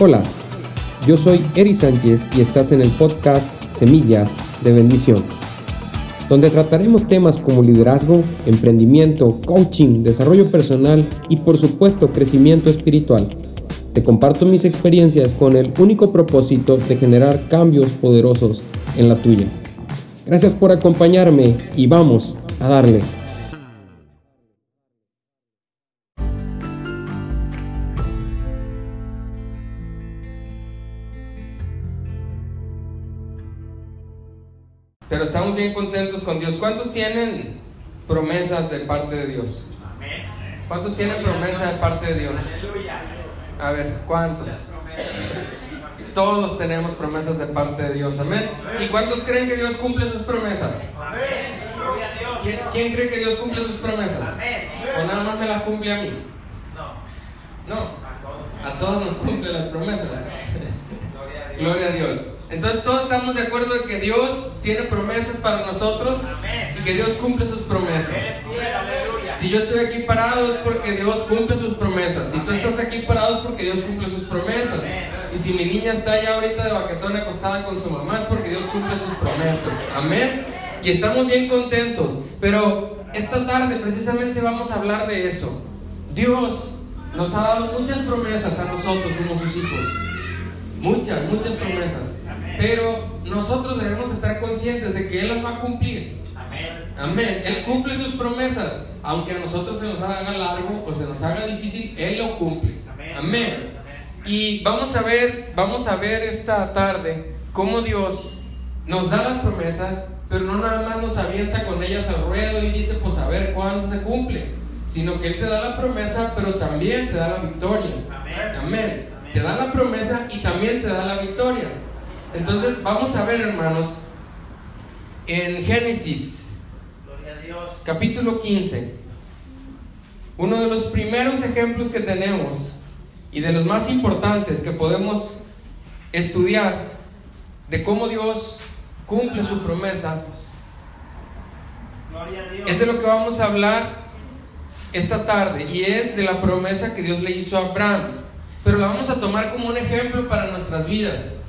Hola, yo soy Eri Sánchez y estás en el podcast Semillas de Bendición, donde trataremos temas como liderazgo, emprendimiento, coaching, desarrollo personal y por supuesto crecimiento espiritual. Te comparto mis experiencias con el único propósito de generar cambios poderosos en la tuya. Gracias por acompañarme y vamos a darle. Bien contentos con Dios. ¿Cuántos tienen promesas de parte de Dios? ¿Cuántos tienen promesas de parte de Dios? A ver, ¿cuántos? Todos tenemos promesas de parte de Dios. Amén. ¿Y cuántos creen que Dios cumple sus promesas? ¿Quién, quién cree que Dios cumple sus promesas? ¿O nada más me las cumple a mí? No. A todos nos cumple las promesas. Gloria a Dios. Entonces todos estamos de acuerdo en que Dios tiene promesas para nosotros y que Dios cumple sus promesas. Si yo estoy aquí parado es porque Dios cumple sus promesas. Si tú estás aquí parado es porque Dios cumple sus promesas. Y si mi niña está ya ahorita de baquetón acostada con su mamá es porque Dios cumple sus promesas. Amén. Y estamos bien contentos. Pero esta tarde precisamente vamos a hablar de eso. Dios nos ha dado muchas promesas a nosotros como sus hijos. Muchas, muchas promesas. Pero nosotros debemos estar conscientes de que Él las va a cumplir. Amén. Él cumple sus promesas. Aunque a nosotros se nos haga largo o se nos haga difícil, Él lo cumple. Amén. Y vamos a ver, vamos a ver esta tarde cómo Dios nos da las promesas, pero no nada más nos avienta con ellas al ruedo y dice, pues a ver cuándo se cumple, sino que Él te da la promesa, pero también te da la victoria. Amén. Te da la promesa y también te da la victoria. Entonces vamos a ver, hermanos, en Génesis, capítulo 15, uno de los primeros ejemplos que tenemos y de los más importantes que podemos estudiar de cómo Dios cumple su promesa, es de lo que vamos a hablar esta tarde y es de la promesa que Dios le hizo a Abraham, pero la vamos a tomar como un ejemplo para nuestras vidas.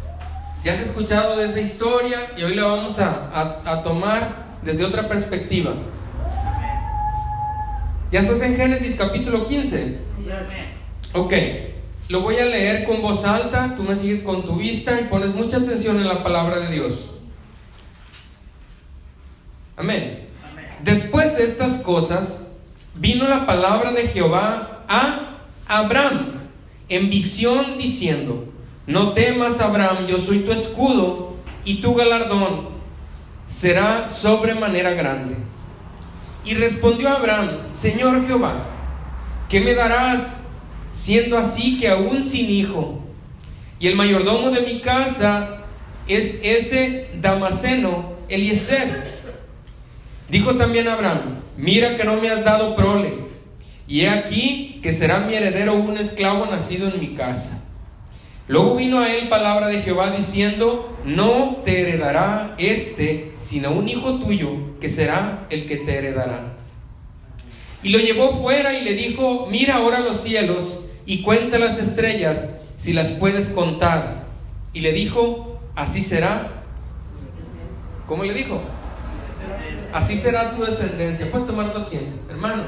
Ya has escuchado de esa historia y hoy la vamos a, a, tomar desde otra perspectiva. ¿Ya estás en Génesis capítulo 15? Ok, lo voy a leer con voz alta, tú me sigues con tu vista y pones mucha atención en la palabra de Dios. Amén. Después de estas cosas, vino la palabra de Jehová a Abraham en visión diciendo, no temas, Abraham, yo soy tu escudo y tu galardón será sobremanera grande. Y respondió Abraham, Señor Jehová, ¿qué me darás siendo así que aún sin hijo? Y el mayordomo de mi casa es ese Damaseno, Eliezer. Dijo también Abraham, mira que no me has dado prole, y he aquí que será mi heredero un esclavo nacido en mi casa. Luego vino a él palabra de Jehová diciendo, no te heredará este, sino un hijo tuyo, que será el que te heredará. Y lo llevó fuera y le dijo, mira ahora los cielos y cuenta las estrellas, si las puedes contar. Y le dijo, así será. ¿Cómo le dijo? Así será tu descendencia. Puedes tomar tu asiento, hermanos.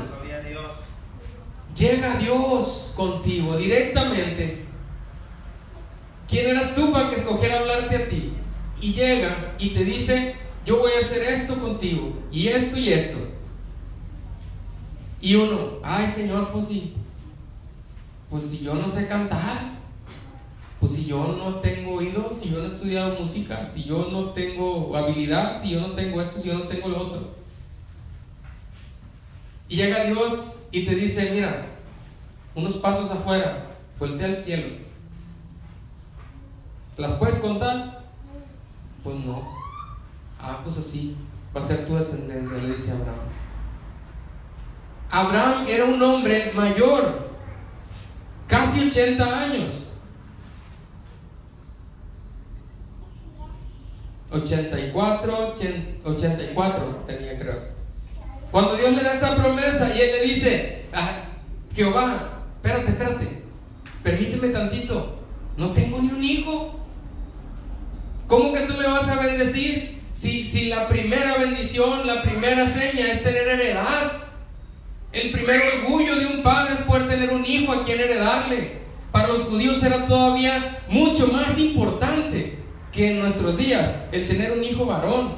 Llega Dios contigo directamente ¿Quién eras tú para que escogiera hablarte a ti? Y llega y te dice, yo voy a hacer esto contigo, y esto y esto. Y uno, ay Señor, pues si, pues si yo no sé cantar, pues si yo no tengo oído, si yo no he estudiado música, si yo no tengo habilidad, si yo no tengo esto, si yo no tengo lo otro. Y llega Dios y te dice, mira, unos pasos afuera, voltea al cielo ¿Las puedes contar? Pues no. Ah, pues así. Va a ser tu descendencia, le dice Abraham. Abraham era un hombre mayor, casi 80 años. 84, 84 tenía creo. Cuando Dios le da esta promesa y él le dice, ah, Jehová, espérate, espérate, permíteme tantito, no tengo ni un hijo. ¿Cómo que tú me vas a bendecir si, si la primera bendición, la primera seña es tener heredad? El primer orgullo de un padre es poder tener un hijo a quien heredarle. Para los judíos era todavía mucho más importante que en nuestros días el tener un hijo varón.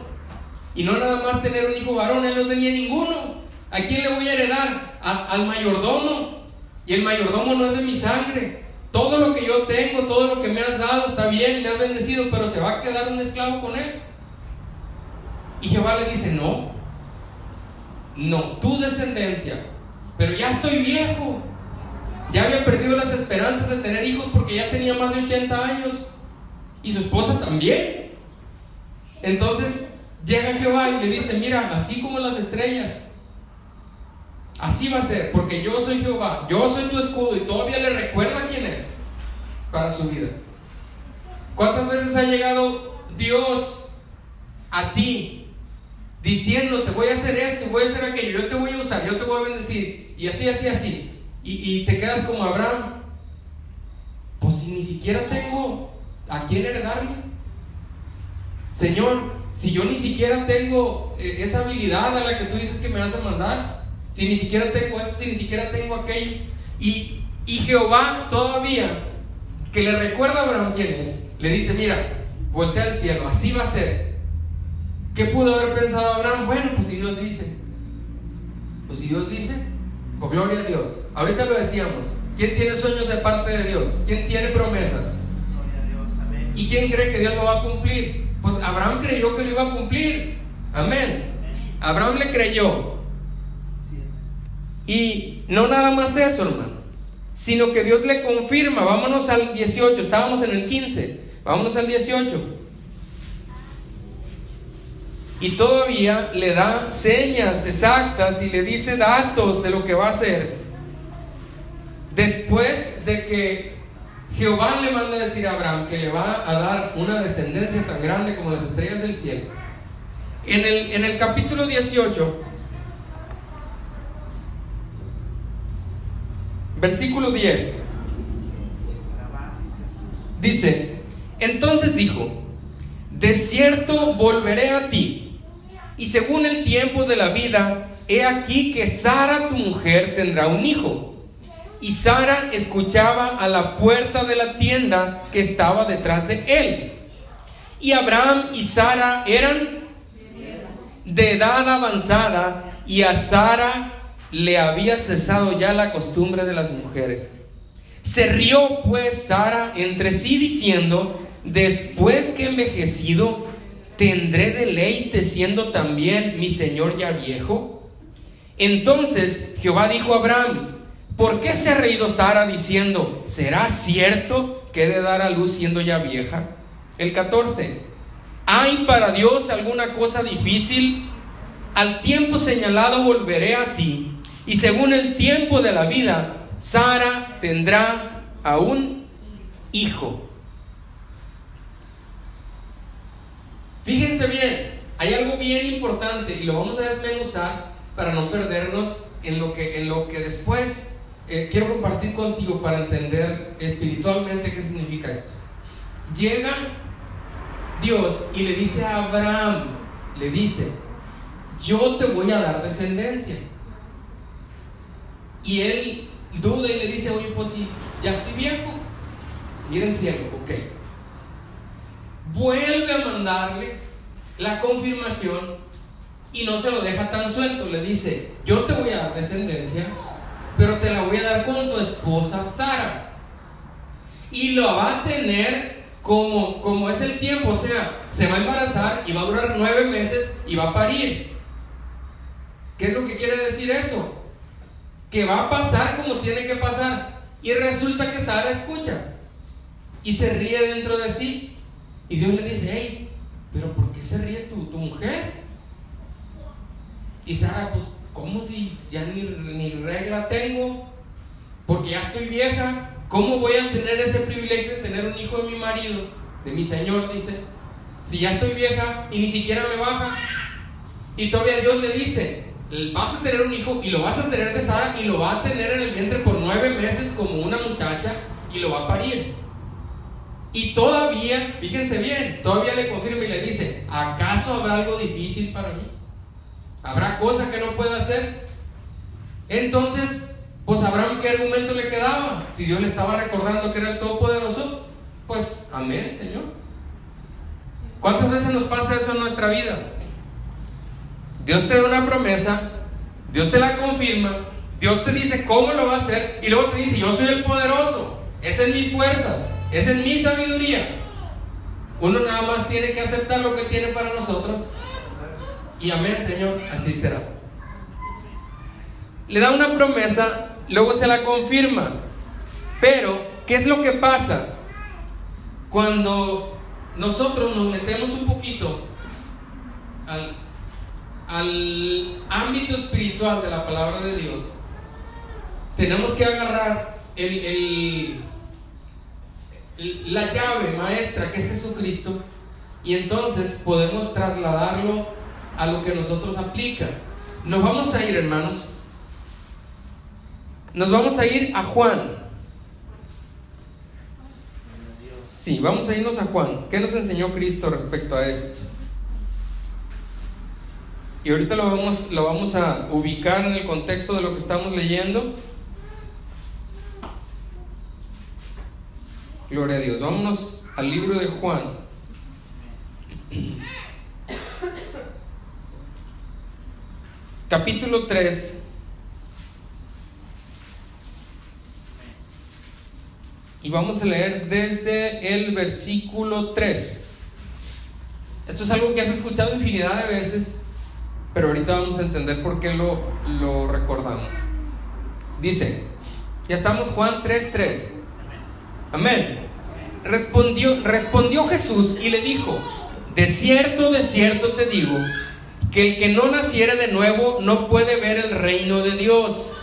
Y no nada más tener un hijo varón, él no tenía ninguno. ¿A quién le voy a heredar? al mayordomo. Y el mayordomo no es de mi sangre. Todo lo que yo tengo, todo lo que me has dado está bien, me has bendecido, pero se va a quedar un esclavo con él. Y Jehová le dice, no, no, tu descendencia, pero ya estoy viejo. Ya había perdido las esperanzas de tener hijos porque ya tenía más de 80 años. Y su esposa también. Entonces llega Jehová y le dice, mira, así como las estrellas, Así va a ser, porque yo soy Jehová, yo soy tu escudo y todavía le recuerda quién es para su vida. ¿Cuántas veces ha llegado Dios a ti diciendo, te voy a hacer esto, voy a hacer aquello, yo te voy a usar, yo te voy a bendecir, y así, así, así, y, te quedas como Abraham? Pues si ni siquiera tengo a quién heredarme. Señor, si yo ni siquiera tengo eh, esa habilidad a la que tú dices que me vas a mandar, si ni siquiera tengo esto, si ni siquiera tengo aquello. Y, y Jehová todavía, que le recuerda a Abraham quién es, le dice, mira, voltea al cielo, así va a ser. ¿Qué pudo haber pensado Abraham? Bueno, pues si Dios dice. Pues si Dios dice, pues gloria a Dios. Ahorita lo decíamos. ¿Quién tiene sueños de parte de Dios? ¿Quién tiene promesas? ¿Y quién cree que Dios lo va a cumplir? Pues Abraham creyó que lo iba a cumplir. Amén. Abraham le creyó. Y no nada más eso, hermano, sino que Dios le confirma, vámonos al 18, estábamos en el 15, vámonos al 18. Y todavía le da señas exactas y le dice datos de lo que va a hacer. Después de que Jehová le manda a decir a Abraham que le va a dar una descendencia tan grande como las estrellas del cielo. En el, en el capítulo 18 Versículo 10. Dice, entonces dijo, de cierto volveré a ti, y según el tiempo de la vida, he aquí que Sara tu mujer tendrá un hijo. Y Sara escuchaba a la puerta de la tienda que estaba detrás de él. Y Abraham y Sara eran de edad avanzada, y a Sara le había cesado ya la costumbre de las mujeres. Se rió pues Sara entre sí diciendo, después que envejecido, ¿tendré deleite siendo también mi señor ya viejo? Entonces Jehová dijo a Abraham, ¿por qué se ha reído Sara diciendo, ¿será cierto que he de dar a luz siendo ya vieja? El 14, ¿hay para Dios alguna cosa difícil? Al tiempo señalado volveré a ti y según el tiempo de la vida, Sara tendrá a un hijo. Fíjense bien, hay algo bien importante y lo vamos a desmenuzar para no perdernos en lo que, en lo que después eh, quiero compartir contigo para entender espiritualmente qué significa esto. Llega Dios y le dice a Abraham, le dice, yo te voy a dar descendencia. Y él duda y le dice, oye, pues sí, ya estoy viejo. Mira el cielo, ok. Vuelve a mandarle la confirmación y no se lo deja tan suelto. Le dice, yo te voy a dar descendencia, pero te la voy a dar con tu esposa Sara. Y lo va a tener como, como es el tiempo, o sea, se va a embarazar y va a durar nueve meses y va a parir. ¿Qué es lo que quiere decir eso? Que va a pasar como tiene que pasar. Y resulta que Sara escucha y se ríe dentro de sí. Y Dios le dice, hey, pero ¿por qué se ríe tu, tu mujer? Y Sara, pues, ¿cómo si ya ni, ni regla tengo? Porque ya estoy vieja. ¿Cómo voy a tener ese privilegio de tener un hijo de mi marido, de mi Señor, dice? Si ya estoy vieja y ni siquiera me baja. Y todavía Dios le dice, vas a tener un hijo y lo vas a tener de Sara y lo va a tener en el vientre por nueve meses como una muchacha y lo va a parir. Y todavía, fíjense bien, todavía le confirma y le dice, ¿acaso habrá algo difícil para mí? ¿Habrá cosas que no pueda hacer? Entonces, pues Abraham, ¿qué argumento le quedaba? Si Dios le estaba recordando que era el Todopoderoso, pues amén, Señor. ¿Cuántas veces nos pasa eso en nuestra vida? Dios te da una promesa, Dios te la confirma, Dios te dice cómo lo va a hacer y luego te dice, yo soy el poderoso, es en mis fuerzas, es en mi sabiduría. Uno nada más tiene que aceptar lo que tiene para nosotros y amén, Señor, así será. Le da una promesa, luego se la confirma. Pero, ¿qué es lo que pasa? Cuando nosotros nos metemos un poquito al, al ámbito espiritual de la palabra de Dios, tenemos que agarrar el, la llave maestra que es Jesucristo y entonces podemos trasladarlo a lo que nosotros aplica. Nos vamos a ir, hermanos. Nos vamos a ir a Juan. Sí, vamos a irnos a Juan. ¿Qué nos enseñó Cristo respecto a esto? Y ahorita lo vamos, lo vamos a ubicar en el contexto de lo que estamos leyendo. Gloria a Dios. Vámonos al libro de Juan. Capítulo 3. Y vamos a leer desde el versículo 3. Esto es algo que has escuchado infinidad de veces, pero ahorita vamos a entender por qué lo, lo recordamos. Dice, ya estamos Juan 3:3. Amén. Respondió, respondió Jesús y le dijo, de cierto, de cierto te digo, que el que no naciera de nuevo no puede ver el reino de Dios.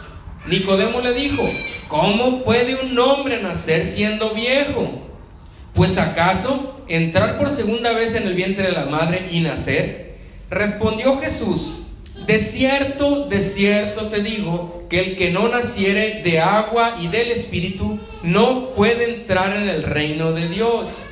Nicodemo le dijo, ¿cómo puede un hombre nacer siendo viejo? Pues acaso entrar por segunda vez en el vientre de la madre y nacer? Respondió Jesús, de cierto, de cierto te digo, que el que no naciere de agua y del Espíritu no puede entrar en el reino de Dios.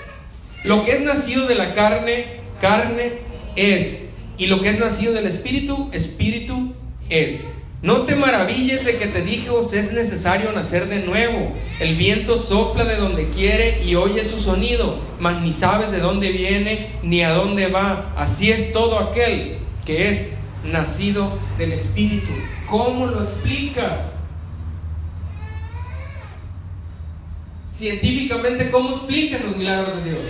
Lo que es nacido de la carne, carne es, y lo que es nacido del Espíritu, Espíritu es. No te maravilles de que te dije, es necesario nacer de nuevo. El viento sopla de donde quiere y oye su sonido, mas ni sabes de dónde viene ni a dónde va. Así es todo aquel que es nacido del Espíritu. ¿Cómo lo explicas? Científicamente, ¿cómo explicas los milagros de Dios?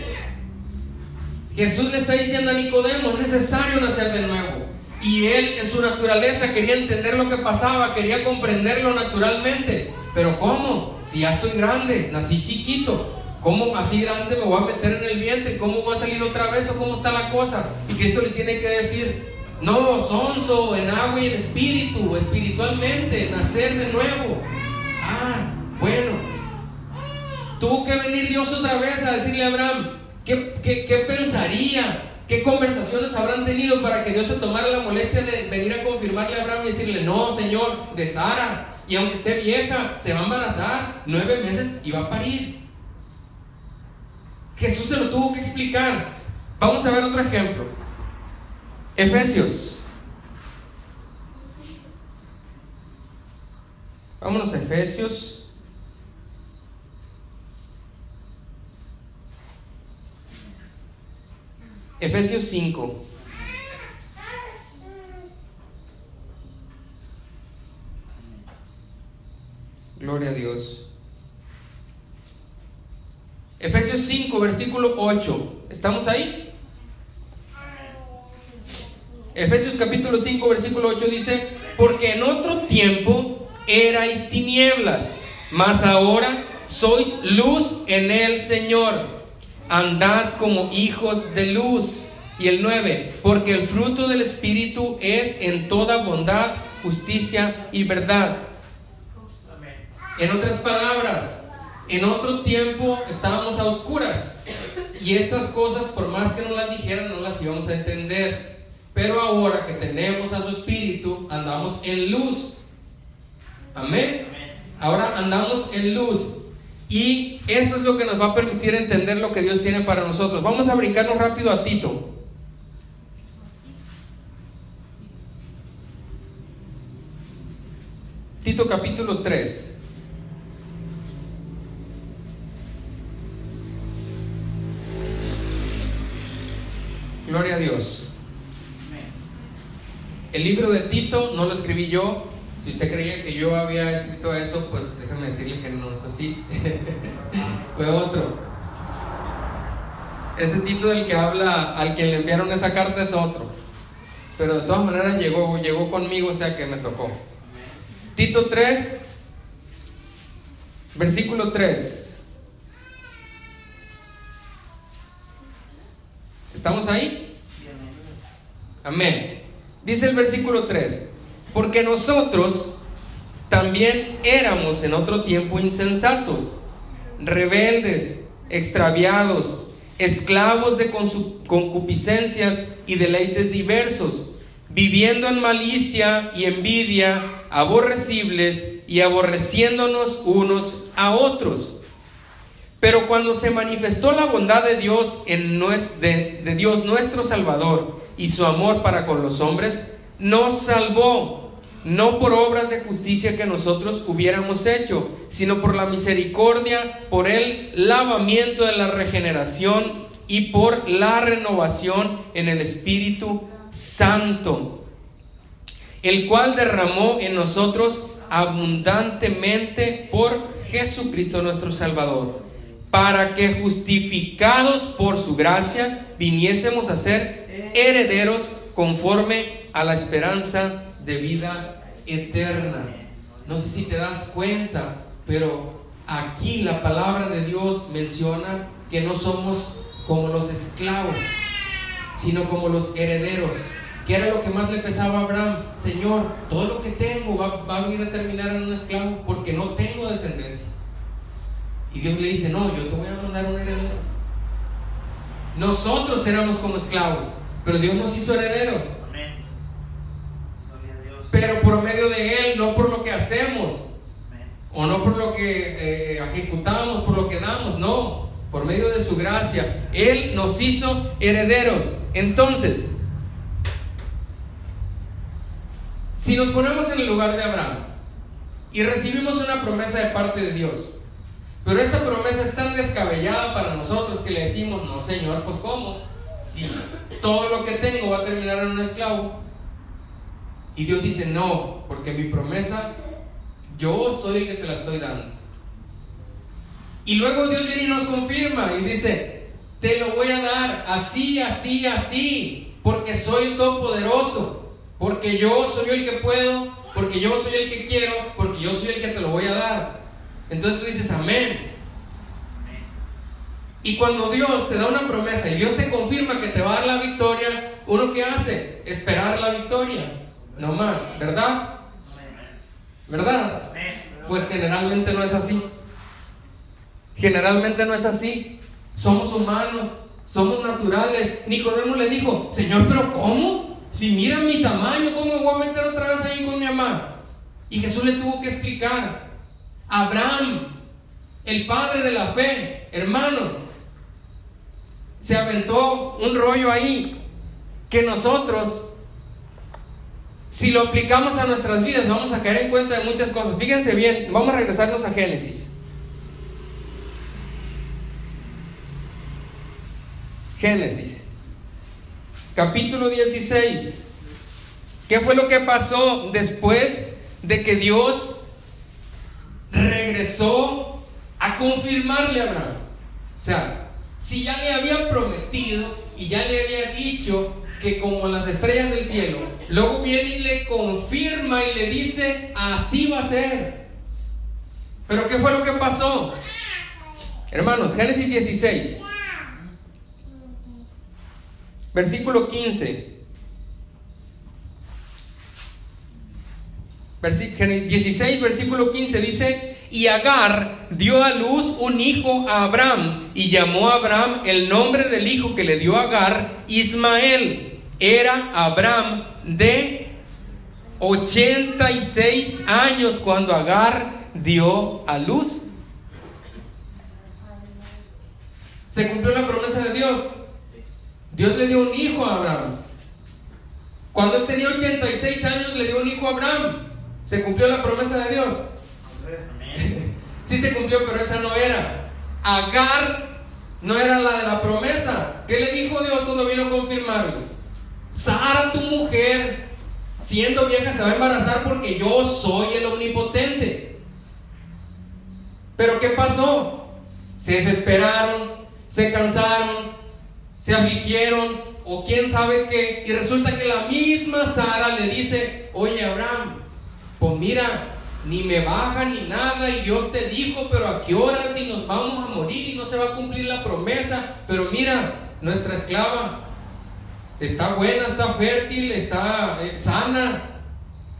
Jesús le está diciendo a Nicodemo, es necesario nacer de nuevo. Y él en su naturaleza quería entender lo que pasaba, quería comprenderlo naturalmente. Pero ¿cómo? Si ya estoy grande, nací chiquito, ¿cómo así grande me voy a meter en el vientre? ¿Cómo voy a salir otra vez o cómo está la cosa? Y Cristo le tiene que decir, no, sonso, en agua y en espíritu, espiritualmente, nacer de nuevo. Ah, bueno. Tuvo que venir Dios otra vez a decirle a Abraham, ¿qué, qué, qué pensaría? ¿Qué conversaciones habrán tenido para que Dios se tomara la molestia de venir a confirmarle a Abraham y decirle, no, Señor, de Sara, y aunque esté vieja, se va a embarazar, nueve meses y va a parir? Jesús se lo tuvo que explicar. Vamos a ver otro ejemplo. Efesios. Vámonos a Efesios Efesios 5. Gloria a Dios. Efesios 5, versículo 8. ¿Estamos ahí? Efesios capítulo 5, versículo 8 dice, porque en otro tiempo erais tinieblas, mas ahora sois luz en el Señor andad como hijos de luz. Y el 9, porque el fruto del Espíritu es en toda bondad, justicia y verdad. En otras palabras, en otro tiempo estábamos a oscuras y estas cosas, por más que no las dijeran, no las íbamos a entender. Pero ahora que tenemos a su Espíritu, andamos en luz. Amén. Ahora andamos en luz. Y eso es lo que nos va a permitir entender lo que Dios tiene para nosotros. Vamos a brincarnos rápido a Tito. Tito capítulo 3. Gloria a Dios. El libro de Tito no lo escribí yo. Si usted creía que yo había escrito eso, pues déjame decirle que no es así. Fue otro. Ese Tito del que habla, al quien le enviaron esa carta es otro. Pero de todas maneras llegó, llegó conmigo, o sea que me tocó. Tito 3, versículo 3. ¿Estamos ahí? Amén. Dice el versículo 3, porque nosotros también éramos en otro tiempo insensatos, rebeldes, extraviados, esclavos de concupiscencias y deleites diversos, viviendo en malicia y envidia, aborrecibles y aborreciéndonos unos a otros. Pero cuando se manifestó la bondad de Dios, en de, de Dios nuestro Salvador y su amor para con los hombres, nos salvó, no por obras de justicia que nosotros hubiéramos hecho, sino por la misericordia, por el lavamiento de la regeneración y por la renovación en el Espíritu Santo, el cual derramó en nosotros abundantemente por Jesucristo nuestro Salvador para que justificados por su gracia viniésemos a ser herederos conforme a la esperanza de vida eterna. No sé si te das cuenta, pero aquí la palabra de Dios menciona que no somos como los esclavos, sino como los herederos. ¿Qué era lo que más le pesaba a Abraham? Señor, todo lo que tengo va, va a venir a terminar en un esclavo porque no tengo descendencia. Y Dios le dice, no, yo te voy a mandar un heredero. Nosotros éramos como esclavos, pero Dios nos hizo herederos. Pero por medio de Él, no por lo que hacemos, o no por lo que eh, ejecutamos, por lo que damos, no, por medio de su gracia. Él nos hizo herederos. Entonces, si nos ponemos en el lugar de Abraham y recibimos una promesa de parte de Dios, pero esa promesa es tan descabellada para nosotros que le decimos, no Señor, pues ¿cómo? Si todo lo que tengo va a terminar en un esclavo. Y Dios dice, no, porque mi promesa, yo soy el que te la estoy dando. Y luego Dios viene y nos confirma y dice, te lo voy a dar así, así, así, porque soy el todopoderoso, porque yo soy el que puedo, porque yo soy el que quiero, porque yo soy el que te lo voy a dar. Entonces tú dices, amén. Y cuando Dios te da una promesa y Dios te confirma que te va a dar la victoria, ¿uno qué hace? Esperar la victoria. No más, ¿verdad? ¿Verdad? Pues generalmente no es así. Generalmente no es así. Somos humanos, somos naturales. Nicodemo le dijo, Señor, pero ¿cómo? Si mira mi tamaño, ¿cómo voy a meter otra vez ahí con mi mamá? Y Jesús le tuvo que explicar, Abraham, el padre de la fe, hermanos, se aventó un rollo ahí que nosotros, si lo aplicamos a nuestras vidas, vamos a caer en cuenta de muchas cosas. Fíjense bien, vamos a regresarnos a Génesis. Génesis, capítulo 16. ¿Qué fue lo que pasó después de que Dios regresó a confirmarle a Abraham. O sea, si ya le había prometido y ya le había dicho que como las estrellas del cielo, luego viene y le confirma y le dice, así va a ser. Pero ¿qué fue lo que pasó? Hermanos, Génesis 16, versículo 15. 16, versículo 15 dice, y Agar dio a luz un hijo a Abraham y llamó a Abraham el nombre del hijo que le dio Agar, Ismael. Era Abraham de 86 años cuando Agar dio a luz. Se cumplió la promesa de Dios. Dios le dio un hijo a Abraham. Cuando él tenía 86 años le dio un hijo a Abraham. Se cumplió la promesa de Dios. Sí se cumplió, pero esa no era. Agar no era la de la promesa. ¿Qué le dijo Dios cuando vino a confirmarlo? Sara, tu mujer, siendo vieja, se va a embarazar porque yo soy el omnipotente. Pero ¿qué pasó? Se desesperaron, se cansaron, se afligieron, o quién sabe qué, y resulta que la misma Sara le dice, oye Abraham, pues mira, ni me baja ni nada, y Dios te dijo, pero a qué horas y nos vamos a morir y no se va a cumplir la promesa, pero mira, nuestra esclava está buena, está fértil, está eh, sana,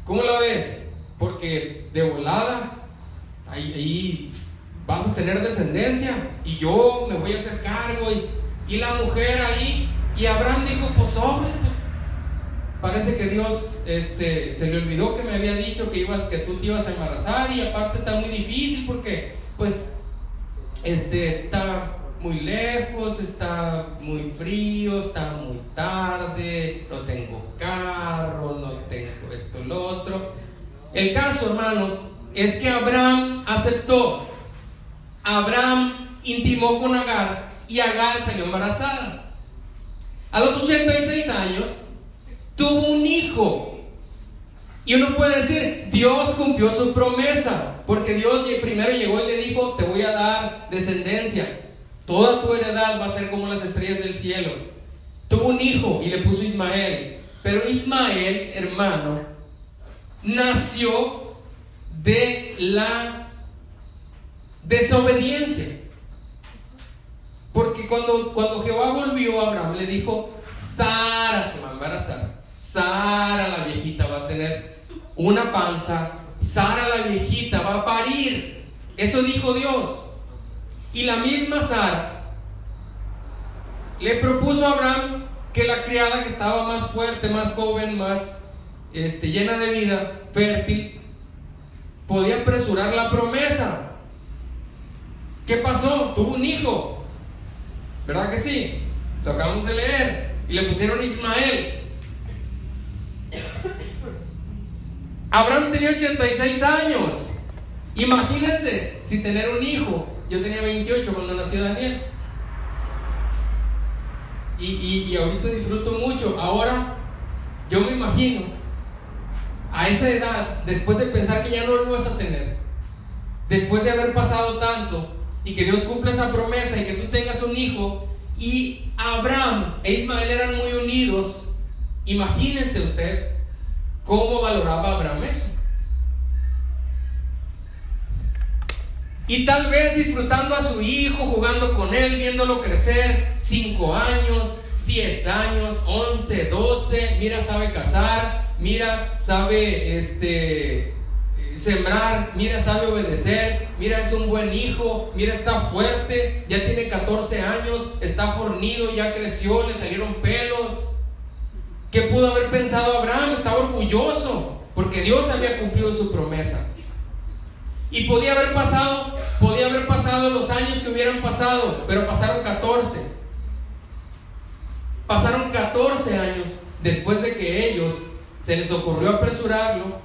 ¿cómo la ves? Porque de volada, ahí, vas a tener descendencia, y yo me voy a hacer cargo, y, y la mujer ahí y Abraham dijo, pues hombre, parece que Dios este, se le olvidó que me había dicho que, ibas, que tú te ibas a embarazar y aparte está muy difícil porque pues este, está muy lejos, está muy frío, está muy tarde, no tengo carro, no tengo esto, lo otro. El caso, hermanos, es que Abraham aceptó. Abraham intimó con Agar y Agar salió embarazada. A los 86 años tuvo un hijo. Y uno puede decir, Dios cumplió su promesa, porque Dios primero llegó y le dijo, te voy a dar descendencia. Toda tu heredad va a ser como las estrellas del cielo. Tuvo un hijo y le puso Ismael. Pero Ismael, hermano, nació de la desobediencia. Porque cuando, cuando Jehová volvió a Abraham, le dijo, Sara se va a embarazar. Sara la viejita va a tener una panza. Sara la viejita va a parir. Eso dijo Dios. Y la misma Sara le propuso a Abraham que la criada que estaba más fuerte, más joven, más este, llena de vida, fértil, podía apresurar la promesa. ¿Qué pasó? Tuvo un hijo. ¿Verdad que sí? Lo acabamos de leer. Y le pusieron Ismael. Abraham tenía 86 años. Imagínense si tener un hijo. Yo tenía 28 cuando nació Daniel. Y, y, y ahorita disfruto mucho. Ahora, yo me imagino, a esa edad, después de pensar que ya no lo vas a tener, después de haber pasado tanto, y que Dios cumpla esa promesa y que tú tengas un hijo y Abraham e Ismael eran muy unidos, imagínense usted cómo valoraba Abraham eso. Y tal vez disfrutando a su hijo, jugando con él, viéndolo crecer, 5 años, 10 años, 11, 12, mira, sabe casar, mira, sabe este, sembrar, mira, sabe obedecer, mira, es un buen hijo, mira, está fuerte, ya tiene 14 años, está fornido, ya creció, le salieron pelos. ¿Qué pudo haber pensado Abraham? Estaba orgulloso, porque Dios había cumplido su promesa. Y podía haber pasado, podía haber pasado los años que hubieran pasado, pero pasaron 14. Pasaron 14 años después de que ellos se les ocurrió apresurarlo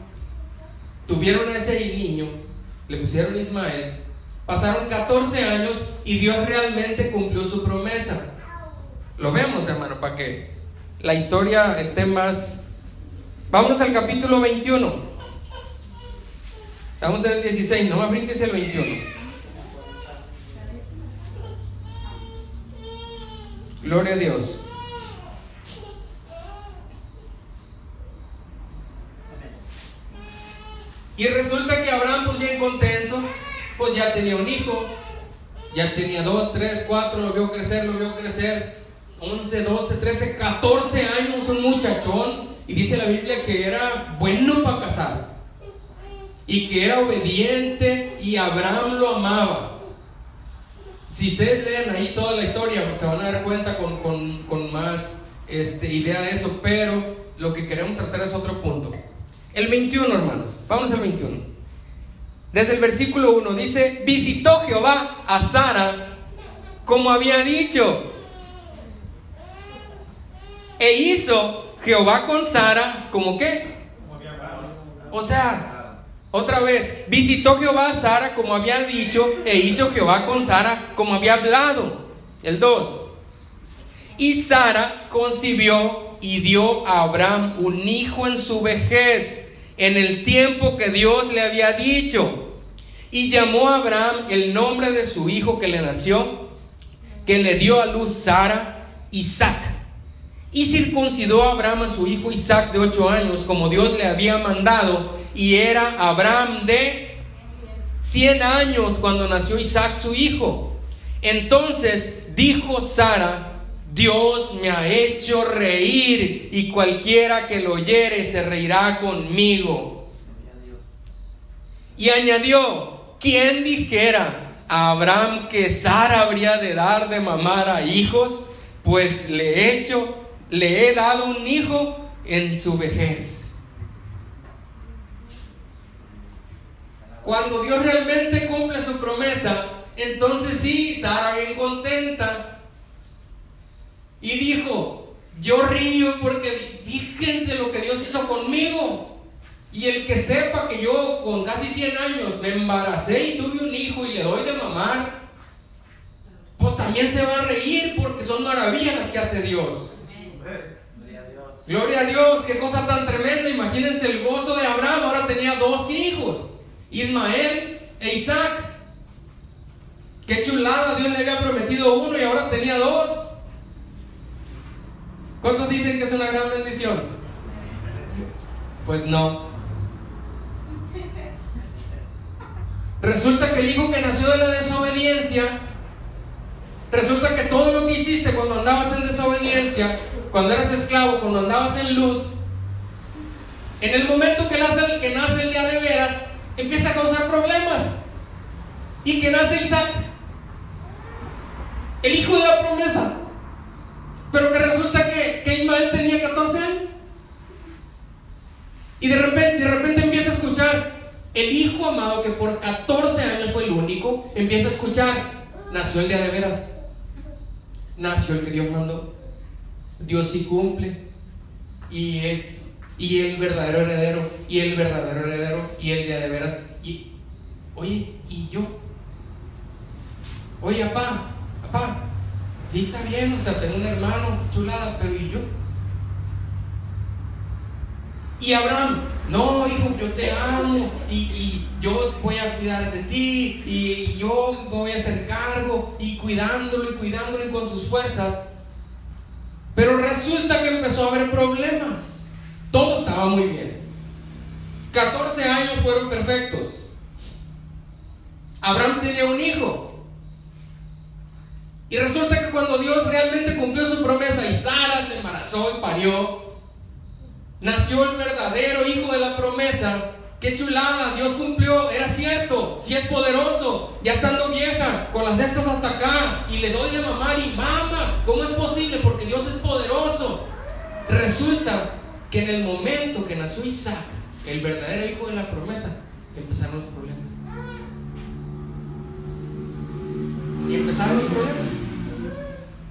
tuvieron a ese niño, le pusieron Ismael, pasaron 14 años y Dios realmente cumplió su promesa. Lo vemos, hermano, para que la historia esté más... Vamos al capítulo 21. Estamos en el 16, no más brinques el 21. Gloria a Dios. Y resulta que Abraham, pues bien contento, pues ya tenía un hijo, ya tenía dos, tres, cuatro, lo vio crecer, lo vio crecer, 11, 12, 13, 14 años, un muchachón. Y dice la Biblia que era bueno para casar. Y que era obediente y Abraham lo amaba. Si ustedes leen ahí toda la historia, se van a dar cuenta con, con más este, idea de eso. Pero lo que queremos tratar es otro punto. El 21, hermanos. Vamos al 21. Desde el versículo 1 dice, visitó Jehová a Sara como había dicho. E hizo Jehová con Sara, ¿como qué? O sea, otra vez, visitó Jehová a Sara como había dicho, e hizo Jehová con Sara como había hablado. El 2. Y Sara concibió y dio a Abraham un hijo en su vejez, en el tiempo que Dios le había dicho. Y llamó a Abraham el nombre de su hijo que le nació, que le dio a luz Sara, Isaac. Y circuncidó a Abraham a su hijo Isaac de ocho años, como Dios le había mandado, y era Abraham de cien años cuando nació Isaac su hijo. Entonces dijo Sara, Dios me ha hecho reír y cualquiera que lo oyere se reirá conmigo. Y añadió, ¿quién dijera a Abraham que Sara habría de dar de mamar a hijos? Pues le he hecho, le he dado un hijo en su vejez. Cuando Dios realmente cumple su promesa, entonces sí, Sara bien contenta. Y dijo, yo río porque fíjense lo que Dios hizo conmigo. Y el que sepa que yo con casi 100 años me embaracé y tuve un hijo y le doy de mamar, pues también se va a reír porque son maravillas las que hace Dios. Gloria a Dios, qué cosa tan tremenda. Imagínense el gozo de Abraham. Ahora tenía dos hijos, Ismael e Isaac. Qué chulada, Dios le había prometido uno y ahora tenía dos. ¿Cuántos dicen que es una gran bendición? Pues no. Resulta que el hijo que nació de la desobediencia, resulta que todo lo que hiciste cuando andabas en desobediencia, cuando eras esclavo, cuando andabas en luz, en el momento que nace, que nace el día de veras, empieza a causar problemas. Y que nace Isaac, el hijo de la promesa. Pero que resulta que, que Ismael tenía 14 años. Y de repente, de repente empieza a escuchar el hijo amado que por 14 años fue el único, empieza a escuchar, nació el día de veras. Nació el que Dios mandó. Dios sí cumple. Y es y el verdadero heredero, y el verdadero heredero, y el de veras. Y oye, y yo. Oye, papá, papá, sí está bien, o sea, tengo un hermano, chulada, pero ¿y yo? Y Abraham, no, hijo, yo te amo y, y, yo voy a cuidar de ti y yo voy a hacer cargo y cuidándolo y cuidándolo y con sus fuerzas. Pero resulta que empezó a haber problemas. Todo estaba muy bien. 14 años fueron perfectos. Abraham tenía un hijo. Y resulta que cuando Dios realmente cumplió su promesa y Sara se embarazó y parió, nació el verdadero hijo de la promesa. Qué chulada, Dios cumplió, era cierto, si es poderoso, ya estando vieja, con las de estas hasta acá, y le doy de mamar y mama, ¿cómo es posible? Porque Dios es poderoso. Resulta que en el momento que nació Isaac, el verdadero hijo de la promesa, empezaron los problemas. Y empezaron los problemas.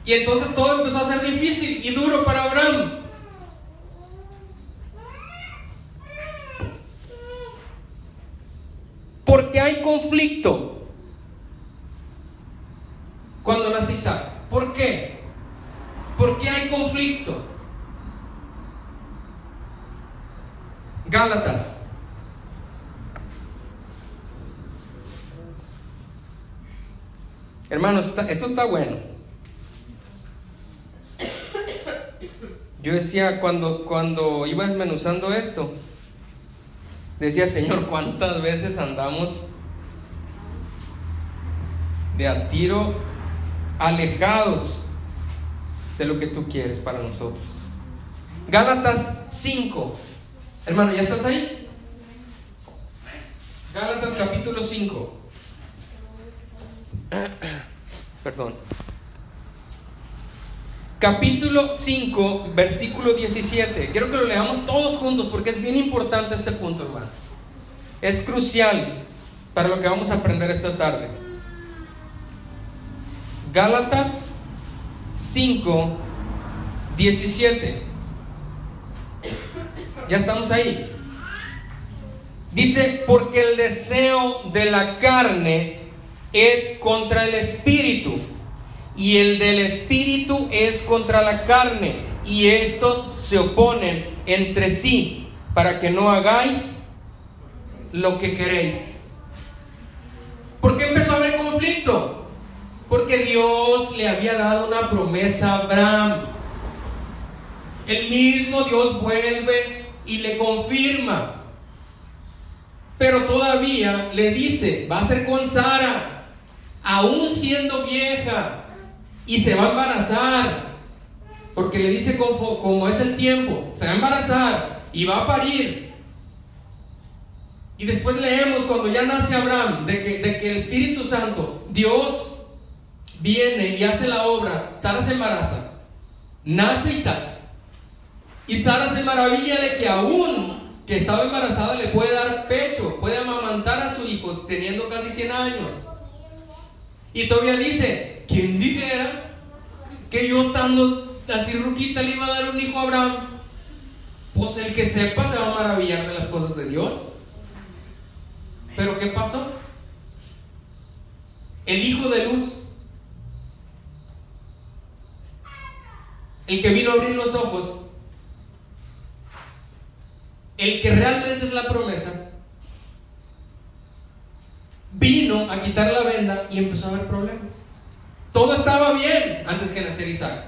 Y entonces todo empezó a ser difícil y duro para Abraham. Porque hay conflicto cuando nace Isaac. ¿Por qué? ¿Por qué hay conflicto? Gálatas. Hermanos, esto está bueno. Yo decía cuando, cuando iba desmenuzando esto, decía, Señor, ¿cuántas veces andamos de a tiro alejados de lo que tú quieres para nosotros? Gálatas 5. Hermano, ¿ya estás ahí? Gálatas capítulo 5. Perdón. Capítulo 5, versículo 17. Quiero que lo leamos todos juntos porque es bien importante este punto, hermano. Es crucial para lo que vamos a aprender esta tarde. Gálatas 5, 17. Ya estamos ahí. Dice, porque el deseo de la carne es contra el espíritu y el del espíritu es contra la carne y estos se oponen entre sí para que no hagáis lo que queréis. ¿Por qué empezó a haber conflicto? Porque Dios le había dado una promesa a Abraham. El mismo Dios vuelve y le confirma. Pero todavía le dice, va a ser con Sara, aún siendo vieja, y se va a embarazar. Porque le dice como, como es el tiempo, se va a embarazar y va a parir. Y después leemos cuando ya nace Abraham, de que, de que el Espíritu Santo, Dios viene y hace la obra, Sara se embaraza, nace Isaac. Y Sara se maravilla de que aún que estaba embarazada le puede dar pecho, puede amamantar a su hijo teniendo casi 100 años. Y todavía dice, ¿quién dijera que yo estando así ruquita le iba a dar un hijo a Abraham? Pues el que sepa se va a maravillar de las cosas de Dios. Pero ¿qué pasó? El hijo de luz, el que vino a abrir los ojos, el que realmente es la promesa, vino a quitar la venda y empezó a haber problemas. Todo estaba bien antes que nacer Isaac.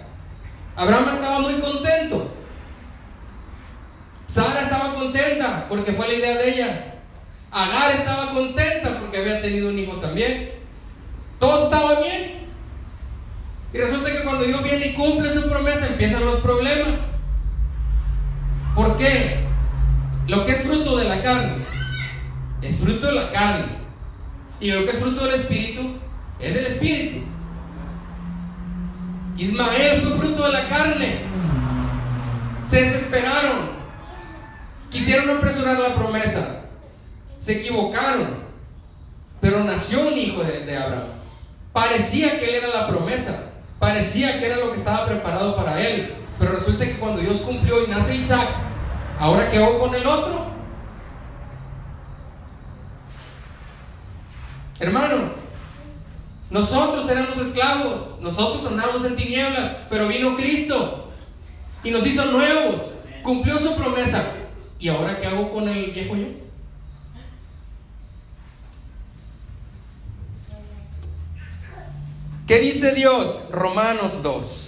Abraham estaba muy contento. Sara estaba contenta porque fue la idea de ella. Agar estaba contenta porque había tenido un hijo también. Todo estaba bien. Y resulta que cuando Dios viene y cumple su promesa empiezan los problemas. ¿Por qué? Lo que es fruto de la carne es fruto de la carne. Y lo que es fruto del espíritu es del espíritu. Ismael fue fruto de la carne. Se desesperaron. Quisieron apresurar la promesa. Se equivocaron. Pero nació un hijo de, Abraham. Parecía que él era la promesa. Parecía que era lo que estaba preparado para él. Pero resulta que cuando Dios cumplió y nace Isaac, ¿Ahora qué hago con el otro? Hermano, nosotros éramos esclavos, nosotros andábamos en tinieblas, pero vino Cristo y nos hizo nuevos, cumplió su promesa. ¿Y ahora qué hago con el viejo yo? ¿Qué dice Dios? Romanos 2.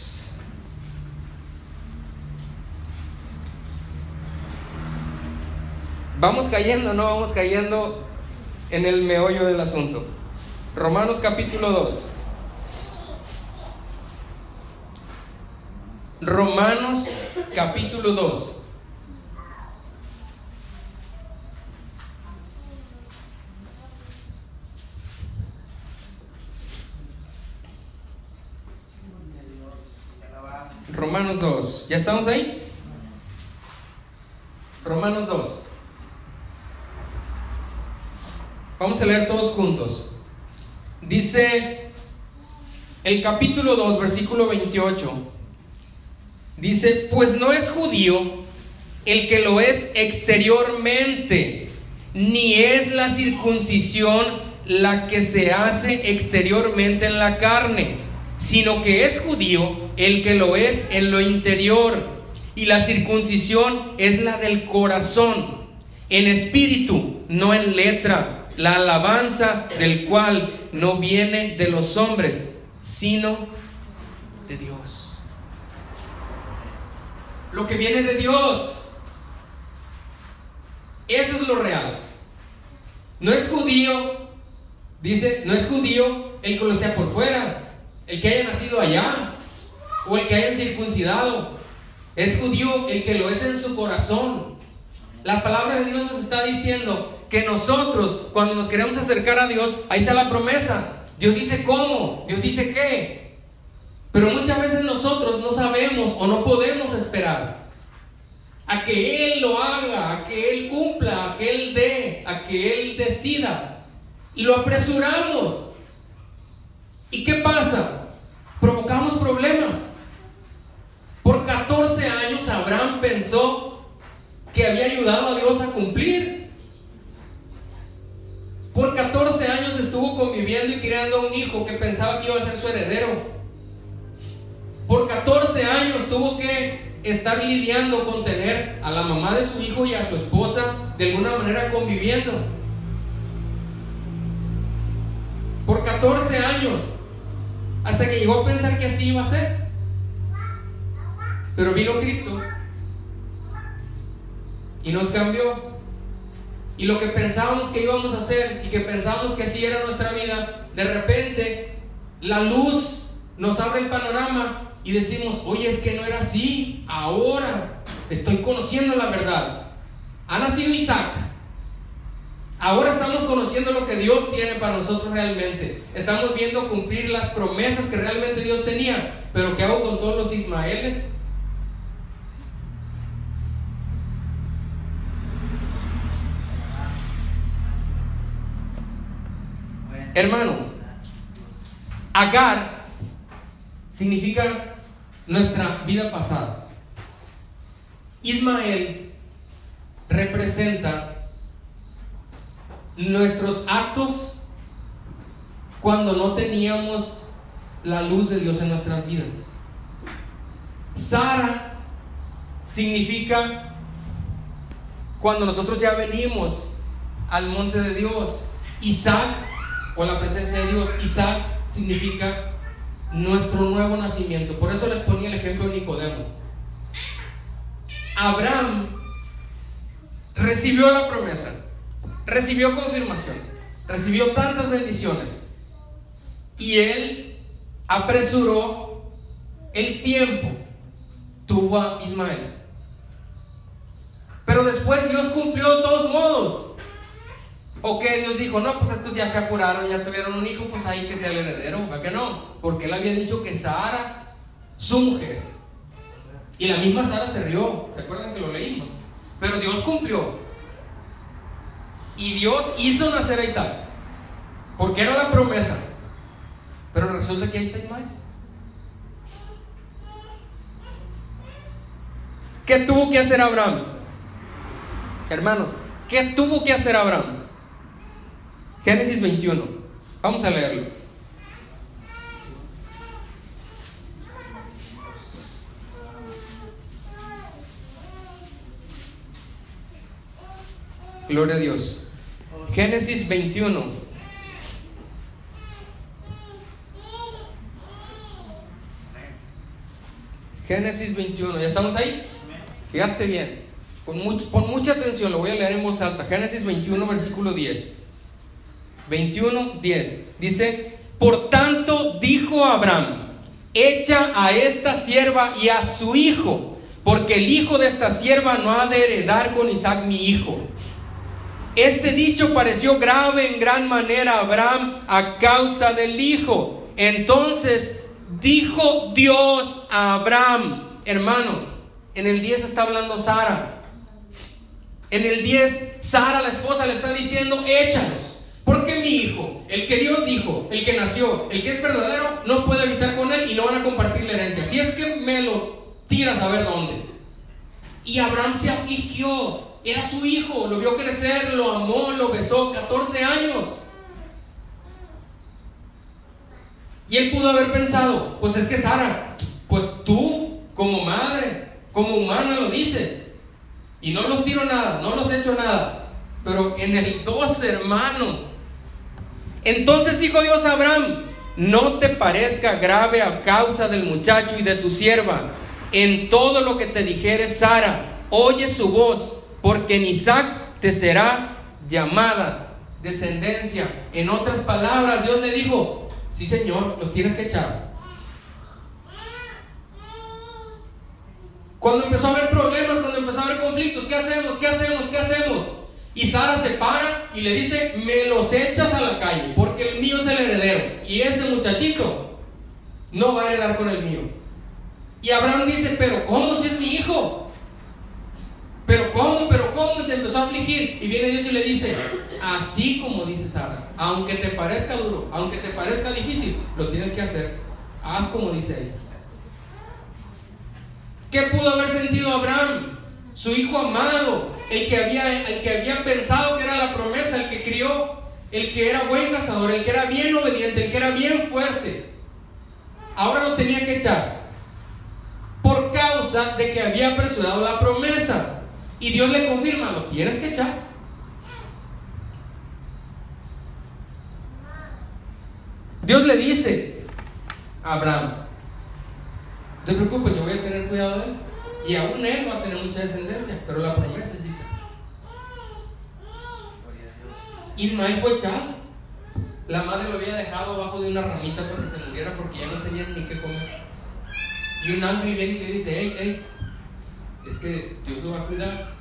Vamos cayendo, no vamos cayendo en el meollo del asunto. Romanos capítulo 2. Romanos capítulo 2. Romanos 2. ¿Ya estamos ahí? Romanos 2. Vamos a leer todos juntos. Dice el capítulo 2, versículo 28. Dice, pues no es judío el que lo es exteriormente, ni es la circuncisión la que se hace exteriormente en la carne, sino que es judío el que lo es en lo interior. Y la circuncisión es la del corazón, en espíritu, no en letra la alabanza del cual no viene de los hombres, sino de Dios. Lo que viene de Dios, eso es lo real. No es judío, dice, no es judío el que lo sea por fuera, el que haya nacido allá, o el que haya circuncidado. Es judío el que lo es en su corazón. La palabra de Dios nos está diciendo que nosotros, cuando nos queremos acercar a Dios, ahí está la promesa. Dios dice cómo, Dios dice qué. Pero muchas veces nosotros no sabemos o no podemos esperar a que Él lo haga, a que Él cumpla, a que Él dé, a que Él decida. Y lo apresuramos. ¿Y qué pasa? Provocamos problemas. Por 14 años Abraham pensó que había ayudado a Dios a cumplir por 14 años estuvo conviviendo y criando a un hijo que pensaba que iba a ser su heredero. Por 14 años tuvo que estar lidiando con tener a la mamá de su hijo y a su esposa de alguna manera conviviendo. Por 14 años, hasta que llegó a pensar que así iba a ser. Pero vino Cristo y nos cambió. Y lo que pensábamos que íbamos a hacer y que pensábamos que así era nuestra vida, de repente la luz nos abre el panorama y decimos, oye, es que no era así, ahora estoy conociendo la verdad. Ha nacido Isaac. Ahora estamos conociendo lo que Dios tiene para nosotros realmente. Estamos viendo cumplir las promesas que realmente Dios tenía. Pero ¿qué hago con todos los Ismaeles? Hermano, Agar significa nuestra vida pasada. Ismael representa nuestros actos cuando no teníamos la luz de Dios en nuestras vidas. Sara significa cuando nosotros ya venimos al monte de Dios. Isaac o la presencia de Dios. Isaac significa nuestro nuevo nacimiento. Por eso les ponía el ejemplo de Nicodemo. Abraham recibió la promesa, recibió confirmación, recibió tantas bendiciones y él apresuró el tiempo, tuvo a Ismael. Pero después Dios cumplió de todos modos. O que Dios dijo, no, pues estos ya se apuraron, ya tuvieron un hijo, pues ahí que sea el heredero. ¿Para qué no? Porque él había dicho que Sara, su mujer. Y la misma Sara se rió. ¿Se acuerdan que lo leímos? Pero Dios cumplió. Y Dios hizo nacer a Isaac. Porque era la promesa. Pero resulta que ahí está Ismael. ¿Qué tuvo que hacer Abraham? Hermanos, ¿qué tuvo que hacer Abraham? Génesis 21. Vamos a leerlo. Gloria a Dios. Génesis 21. Génesis 21. ¿Ya estamos ahí? Fíjate bien. Con, mucha atención, lo voy a leer en voz alta. Génesis 21, versículo 10. 21, 10. Dice, por tanto dijo Abraham, echa a esta sierva y a su hijo, porque el hijo de esta sierva no ha de heredar con Isaac mi hijo. Este dicho pareció grave en gran manera a Abraham a causa del hijo. Entonces dijo Dios a Abraham, hermanos, en el 10 está hablando Sara. En el 10, Sara, la esposa, le está diciendo, échalos. Porque mi hijo, el que Dios dijo, el que nació, el que es verdadero, no puede habitar con él y no van a compartir la herencia. Si es que me lo tiras a ver dónde. Y Abraham se afligió. Era su hijo, lo vio crecer, lo amó, lo besó, 14 años. Y él pudo haber pensado, pues es que Sara, pues tú como madre, como humana lo dices. Y no los tiro nada, no los echo nada. Pero en el 12, hermano, entonces dijo Dios a Abraham, no te parezca grave a causa del muchacho y de tu sierva. En todo lo que te dijere Sara, oye su voz, porque en Isaac te será llamada descendencia. En otras palabras, Dios le dijo, sí Señor, los tienes que echar. Cuando empezó a haber problemas, cuando empezó a haber conflictos, ¿qué hacemos? ¿Qué hacemos? ¿Qué hacemos? Y Sara se para y le dice, me los echas a la calle, porque el mío es el heredero. Y ese muchachito no va a heredar con el mío. Y Abraham dice, pero ¿cómo si es mi hijo? Pero ¿cómo? Pero ¿cómo? Y se empezó a afligir. Y viene Dios y le dice, así como dice Sara, aunque te parezca duro, aunque te parezca difícil, lo tienes que hacer. Haz como dice ella. ¿Qué pudo haber sentido Abraham? Su hijo amado, el que había, el que había pensado que era la promesa, el que crió, el que era buen cazador, el que era bien obediente, el que era bien fuerte. Ahora lo tenía que echar por causa de que había apresurado la promesa. Y Dios le confirma, lo tienes que echar. Dios le dice a Abraham, no te preocupes, yo voy a tener cuidado de él. Y aún él va a tener mucha descendencia, pero la promesa es Isaac. Ismael fue echado. La madre lo había dejado abajo de una ramita para que se muriera porque ya no tenían ni qué comer. Y un ángel viene y le dice, hey, hey, es que Dios lo va a cuidar.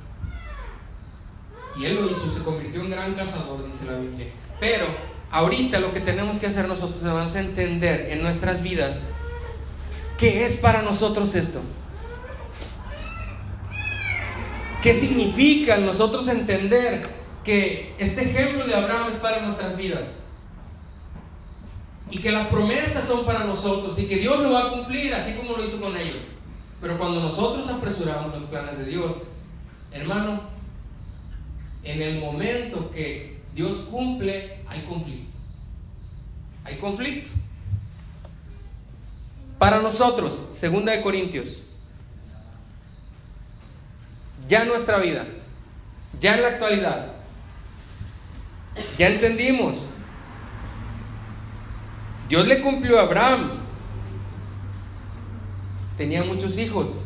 Y él lo hizo, se convirtió en gran cazador, dice la Biblia. Pero ahorita lo que tenemos que hacer nosotros es entender en nuestras vidas qué es para nosotros esto. ¿Qué significa nosotros entender que este ejemplo de Abraham es para nuestras vidas? Y que las promesas son para nosotros y que Dios lo va a cumplir así como lo hizo con ellos. Pero cuando nosotros apresuramos los planes de Dios, hermano, en el momento que Dios cumple, hay conflicto. Hay conflicto. Para nosotros, segunda de Corintios, ya en nuestra vida, ya en la actualidad, ya entendimos. Dios le cumplió a Abraham. Tenía muchos hijos.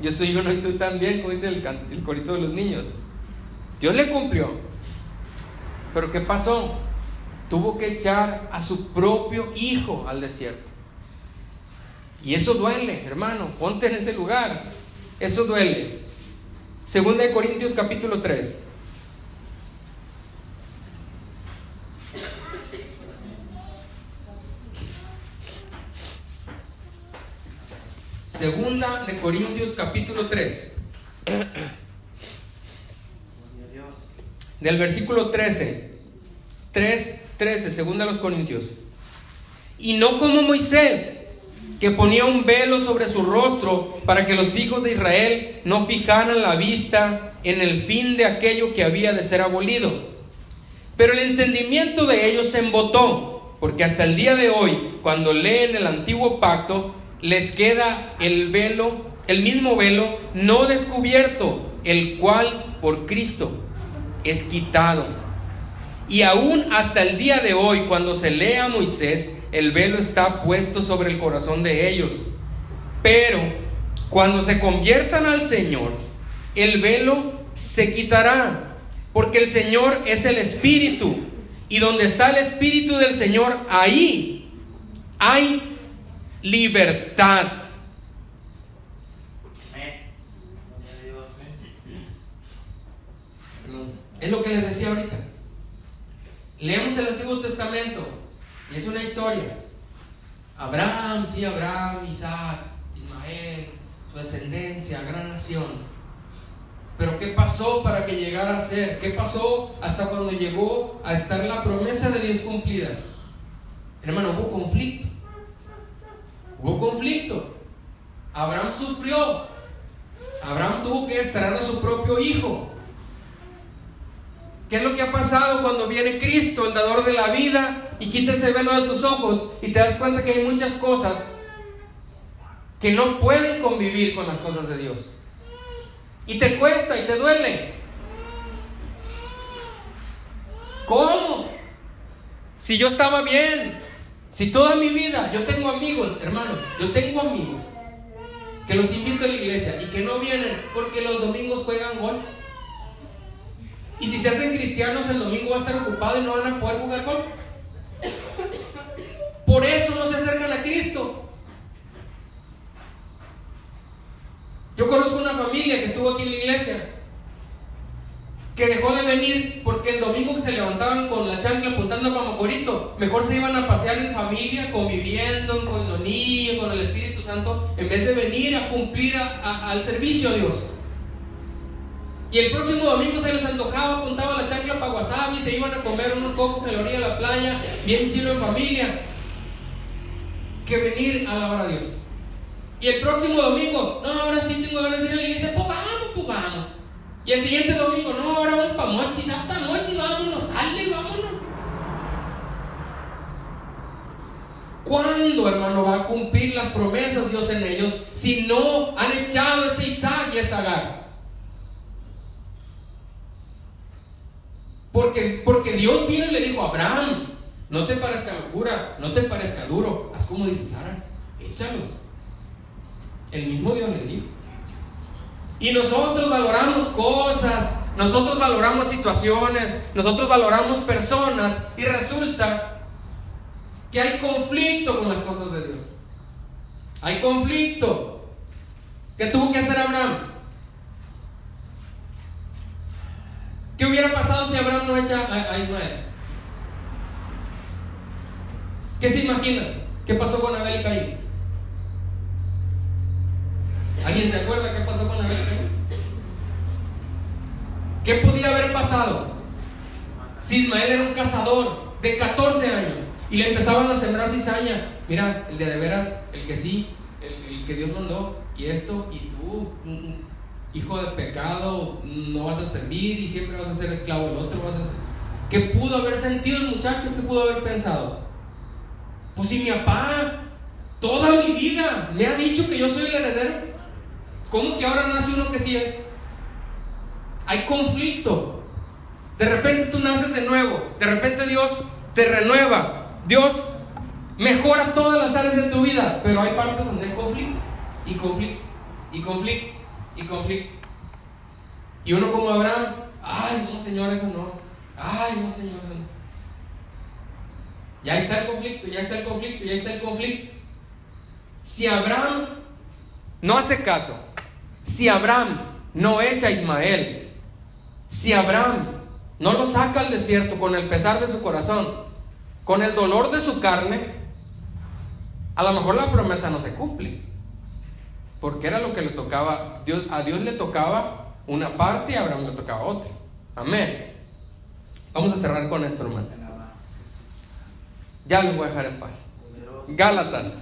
Yo soy uno y tú también, como dice el, el corito de los niños. Dios le cumplió. Pero ¿qué pasó? Tuvo que echar a su propio hijo al desierto. Y eso duele, hermano. Ponte en ese lugar. Eso duele. Segunda de Corintios capítulo 3. Segunda de Corintios capítulo 3. Del versículo 13. 3, 13, segunda de los Corintios. Y no como Moisés, que ponía un velo sobre su rostro para que los hijos de Israel no fijaran la vista en el fin de aquello que había de ser abolido. Pero el entendimiento de ellos se embotó, porque hasta el día de hoy, cuando leen el antiguo pacto, les queda el velo, el mismo velo no descubierto, el cual por Cristo es quitado. Y aún hasta el día de hoy, cuando se lea a Moisés, el velo está puesto sobre el corazón de ellos. Pero cuando se conviertan al Señor, el velo se quitará, porque el Señor es el Espíritu. Y donde está el Espíritu del Señor, ahí hay libertad. Es lo que les decía ahorita. Leemos el Antiguo Testamento es una historia. Abraham, sí, Abraham, Isaac, Ismael, su descendencia, gran nación. Pero ¿qué pasó para que llegara a ser? ¿Qué pasó hasta cuando llegó a estar la promesa de Dios cumplida? Hermano, hubo conflicto. Hubo conflicto. Abraham sufrió. Abraham tuvo que esperar a su propio hijo. ¿Qué es lo que ha pasado cuando viene Cristo, el dador de la vida, y quita ese velo de tus ojos y te das cuenta que hay muchas cosas que no pueden convivir con las cosas de Dios? Y te cuesta y te duele. ¿Cómo? Si yo estaba bien, si toda mi vida yo tengo amigos, hermanos, yo tengo amigos que los invito a la iglesia y que no vienen porque los domingos juegan golf. Y si se hacen cristianos, el domingo va a estar ocupado y no van a poder jugar golf. Por eso no se acercan a Cristo. Yo conozco una familia que estuvo aquí en la iglesia que dejó de venir porque el domingo que se levantaban con la chancla apuntando a Pamacorito, mejor se iban a pasear en familia, conviviendo con los niños, con el Espíritu Santo, en vez de venir a cumplir al servicio a Dios. Y el próximo domingo se les antojaba, apuntaba la chancla para y se iban a comer unos cocos en la orilla de la playa, bien chilo en familia, que venir a alabar a Dios. Y el próximo domingo, no, ahora sí tengo ganas de ir a la iglesia, pues vamos, pues. Y el siguiente domingo, no, ahora vamos para Mochis, hasta Mochis, vámonos, sale, vámonos. ¿Cuándo, hermano, va a cumplir las promesas Dios en ellos si no han echado ese Isaac y ese Agar? Porque, porque Dios vino y le dijo a Abraham, no te parezca locura, no te parezca duro, haz como dice Sara, échalos. El mismo Dios le dijo. Y nosotros valoramos cosas, nosotros valoramos situaciones, nosotros valoramos personas y resulta que hay conflicto con las cosas de Dios. Hay conflicto. ¿Qué tuvo que hacer Abraham? ¿Qué hubiera pasado si Abraham no echa a, Ismael? ¿Qué se imagina? ¿Qué pasó con Abel y Caín? ¿Alguien se acuerda qué pasó con Abel y Caín? ¿Qué podía haber pasado si Ismael era un cazador de 14 años y le empezaban a sembrar cizaña? Mira, el de de veras, el que sí, el, que Dios mandó, y esto, y tú, hijo de pecado, no vas a servir y siempre vas a ser esclavo del otro. Vas a... ¿Qué pudo haber sentido el muchacho? ¿Qué pudo haber pensado? Pues si mi papá toda mi vida me ha dicho que yo soy el heredero, ¿cómo que ahora nace uno que sí es? Hay conflicto. De repente tú naces de nuevo, de repente Dios te renueva, Dios mejora todas las áreas de tu vida, pero hay partes donde hay conflicto y conflicto y conflicto y conflicto. Y uno como Abraham, ay, no, Señor, eso no. Ay, no, Señor, no. Ya está el conflicto, ya está el conflicto, ya está el conflicto. Si Abraham no hace caso, si Abraham no echa a Ismael, si Abraham no lo saca al desierto con el pesar de su corazón, con el dolor de su carne, a lo mejor la promesa no se cumple. Porque era lo que le tocaba, Dios, a Dios le tocaba una parte y a Abraham le tocaba otra. Amén. Vamos a cerrar con esto, hermano. Ya los voy a dejar en paz. Gálatas.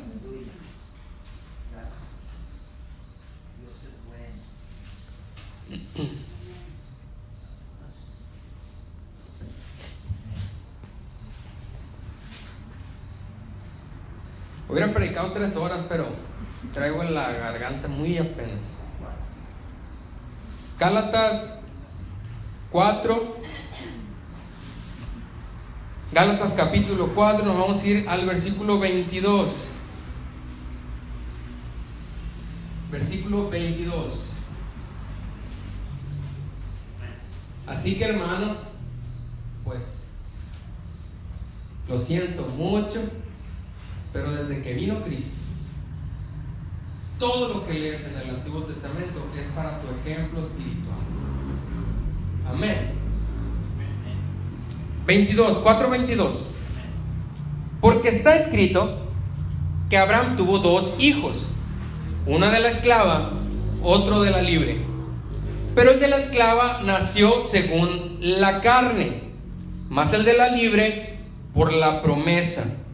Hubieran predicado tres horas, pero traigo en la garganta muy apenas. Gálatas 4. Gálatas capítulo 4, nos vamos a ir al versículo 22. Versículo 22. Así que hermanos, pues lo siento mucho, pero desde que vino Cristo, todo lo que lees en el Antiguo Testamento es para tu ejemplo espiritual. Amén. 22, 4:22. Porque está escrito que Abraham tuvo dos hijos, una de la esclava, otro de la libre. Pero el de la esclava nació según la carne, más el de la libre por la promesa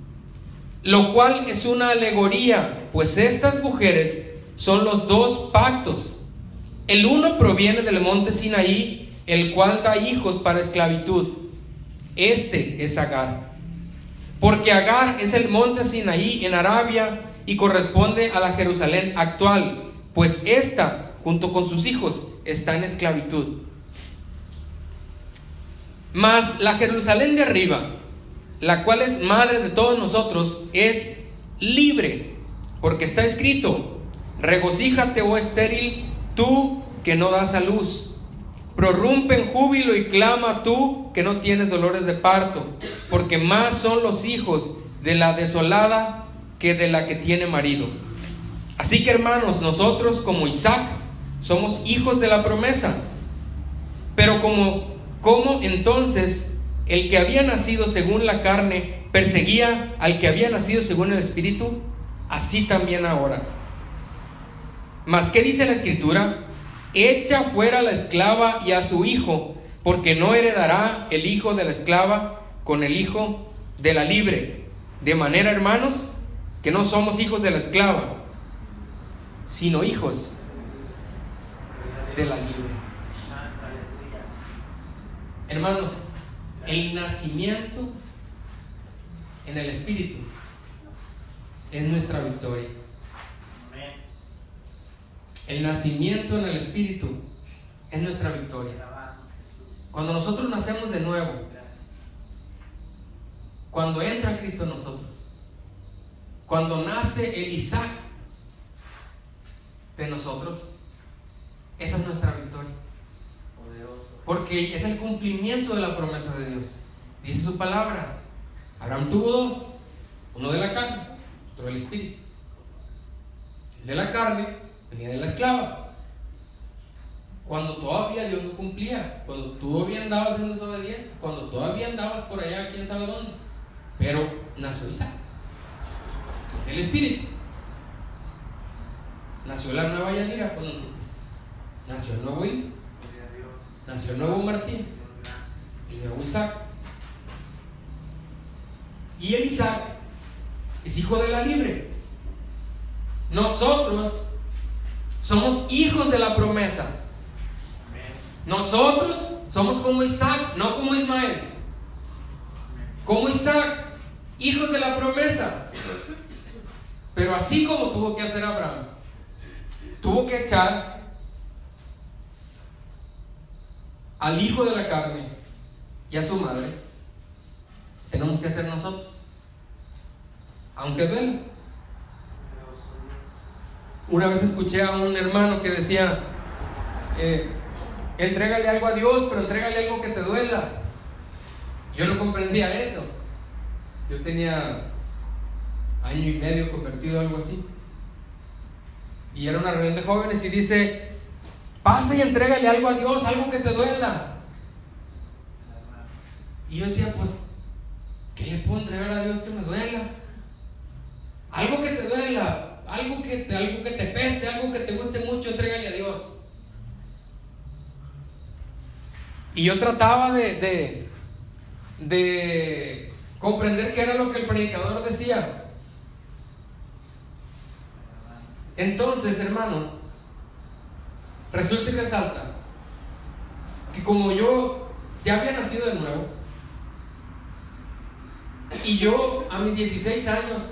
lo cual es una alegoría, pues estas mujeres son los dos pactos. El uno proviene del monte Sinaí, el cual da hijos para esclavitud. Este es Agar. Porque Agar es el monte Sinaí en Arabia y corresponde a la Jerusalén actual, pues esta, junto con sus hijos, está en esclavitud. Mas la Jerusalén de arriba, la cual es madre de todos nosotros, es libre, porque está escrito, regocíjate, oh estéril, tú que no das a luz. Prorrumpe en júbilo y clama tú que no tienes dolores de parto, porque más son los hijos de la desolada que de la que tiene marido. Así que hermanos, nosotros como Isaac somos hijos de la promesa. Pero como, ¿cómo entonces el que había nacido según la carne perseguía al que había nacido según el Espíritu, así también ahora. Mas, ¿qué dice la Escritura? Echa fuera a la esclava y a su hijo, porque no heredará el hijo de la esclava con el hijo de la libre. De manera, hermanos, que no somos hijos de la esclava, sino hijos de la libre. Hermanos, el nacimiento en el Espíritu es nuestra victoria. El nacimiento en el Espíritu es nuestra victoria. Cuando nosotros nacemos de nuevo, cuando entra Cristo en nosotros, cuando nace el Isaac de nosotros, esa es nuestra victoria. Porque es el cumplimiento de la promesa de Dios. Dice su palabra. Abraham tuvo dos, uno de la carne, del espíritu. El de la carne venía de la esclava. Cuando todavía Dios no cumplía, cuando todavía andabas en desobediencia, cuando todavía andabas por allá, quién sabe dónde. Pero nació Isaac, el espíritu. Nació la nueva Yanira cuando tú Nació el nuevo hijo. Nació el nuevo Martín. El nuevo Isaac. Y el Isaac es hijo de la libre. Nosotros somos hijos de la promesa. Nosotros somos como Isaac, no como Ismael. Como Isaac, hijos de la promesa. Pero así como tuvo que hacer Abraham, tuvo que echar al hijo de la carne y a su madre, tenemos que hacer nosotros. Aunque duele. Una vez escuché a un hermano que decía, eh, entrégale algo a Dios, pero entrégale algo que te duela. Yo no comprendía eso. Yo tenía año y medio convertido algo así. Y era una reunión de jóvenes y dice, pasa y entrégale algo a Dios, algo que te duela. Y yo decía, pues, ¿qué le puedo entregar a Dios que me duela? Algo que te duela, algo que te, algo que te pese, algo que te guste mucho, entrégale a Dios. Y yo trataba de, de, de comprender qué era lo que el predicador decía. Entonces, hermano, resulta y resalta que como yo ya había nacido de nuevo, y yo a mis 16 años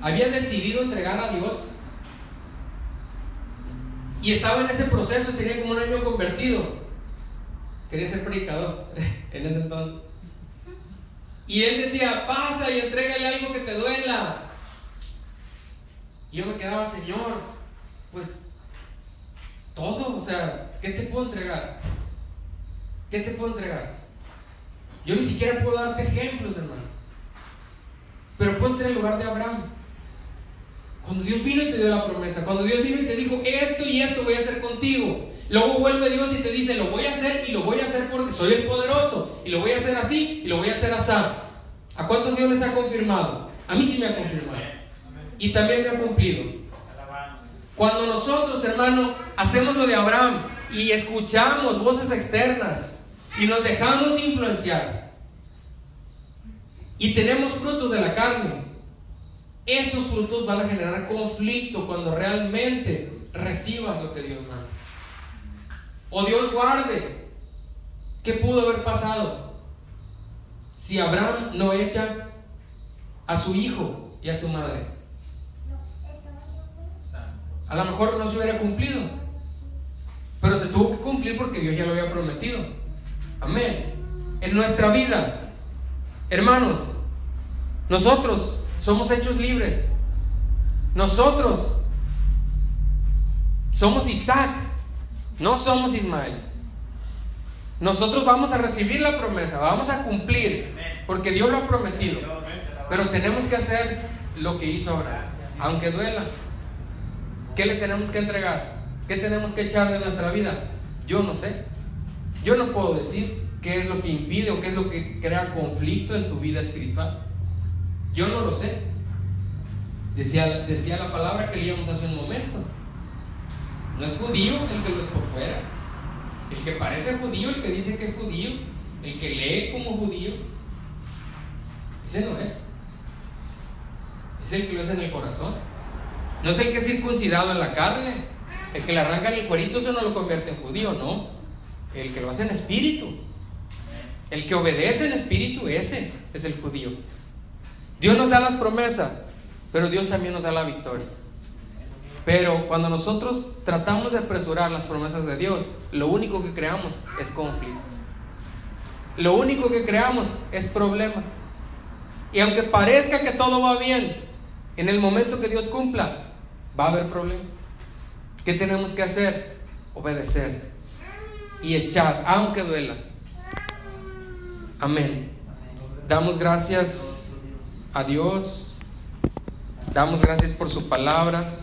había decidido entregar a Dios. Y estaba en ese proceso, tenía como un año convertido. Quería ser predicador en ese entonces. Y él decía, pasa y entrégale algo que te duela. Y yo me quedaba, Señor, pues todo, o sea, ¿qué te puedo entregar? ¿Qué te puedo entregar? Yo ni siquiera puedo darte ejemplos, hermano. Pero ponte en el lugar de Abraham. Cuando Dios vino y te dio la promesa, cuando Dios vino y te dijo, esto y esto voy a hacer contigo. Luego vuelve Dios y te dice, lo voy a hacer y lo voy a hacer porque soy el poderoso. Y lo voy a hacer así y lo voy a hacer así. ¿A cuántos Dios les ha confirmado? A mí sí me ha confirmado. Y también me ha cumplido. Cuando nosotros, hermano, hacemos lo de Abraham y escuchamos voces externas y nos dejamos influenciar y tenemos frutos de la carne, esos frutos van a generar conflicto cuando realmente recibas lo que Dios manda. O Dios guarde, ¿qué pudo haber pasado si Abraham no echa a su hijo y a su madre? A lo mejor no se hubiera cumplido, pero se tuvo que cumplir porque Dios ya lo había prometido. Amén. En nuestra vida, hermanos, nosotros somos hechos libres. Nosotros somos Isaac, no somos Ismael. Nosotros vamos a recibir la promesa, vamos a cumplir, porque Dios lo ha prometido. Pero tenemos que hacer lo que hizo Abraham, aunque duela. ¿Qué le tenemos que entregar? ¿Qué tenemos que echar de nuestra vida? Yo no sé. Yo no puedo decir qué es lo que impide o qué es lo que crea conflicto en tu vida espiritual. Yo no lo sé. Decía, decía la palabra que leíamos hace un momento. No es judío el que lo es por fuera. El que parece judío, el que dice que es judío, el que lee como judío. Ese no es. Es el que lo es en el corazón. No es el que es circuncidado en la carne. El que le arranca el cuerito, eso no lo convierte en judío, no. El que lo hace en espíritu. El que obedece en espíritu, ese es el judío. Dios nos da las promesas, pero Dios también nos da la victoria. Pero cuando nosotros tratamos de apresurar las promesas de Dios, lo único que creamos es conflicto. Lo único que creamos es problema. Y aunque parezca que todo va bien, en el momento que Dios cumpla, va a haber problema. ¿Qué tenemos que hacer? Obedecer y echar, aunque duela. Amén. Damos gracias a Dios. Damos gracias por su palabra.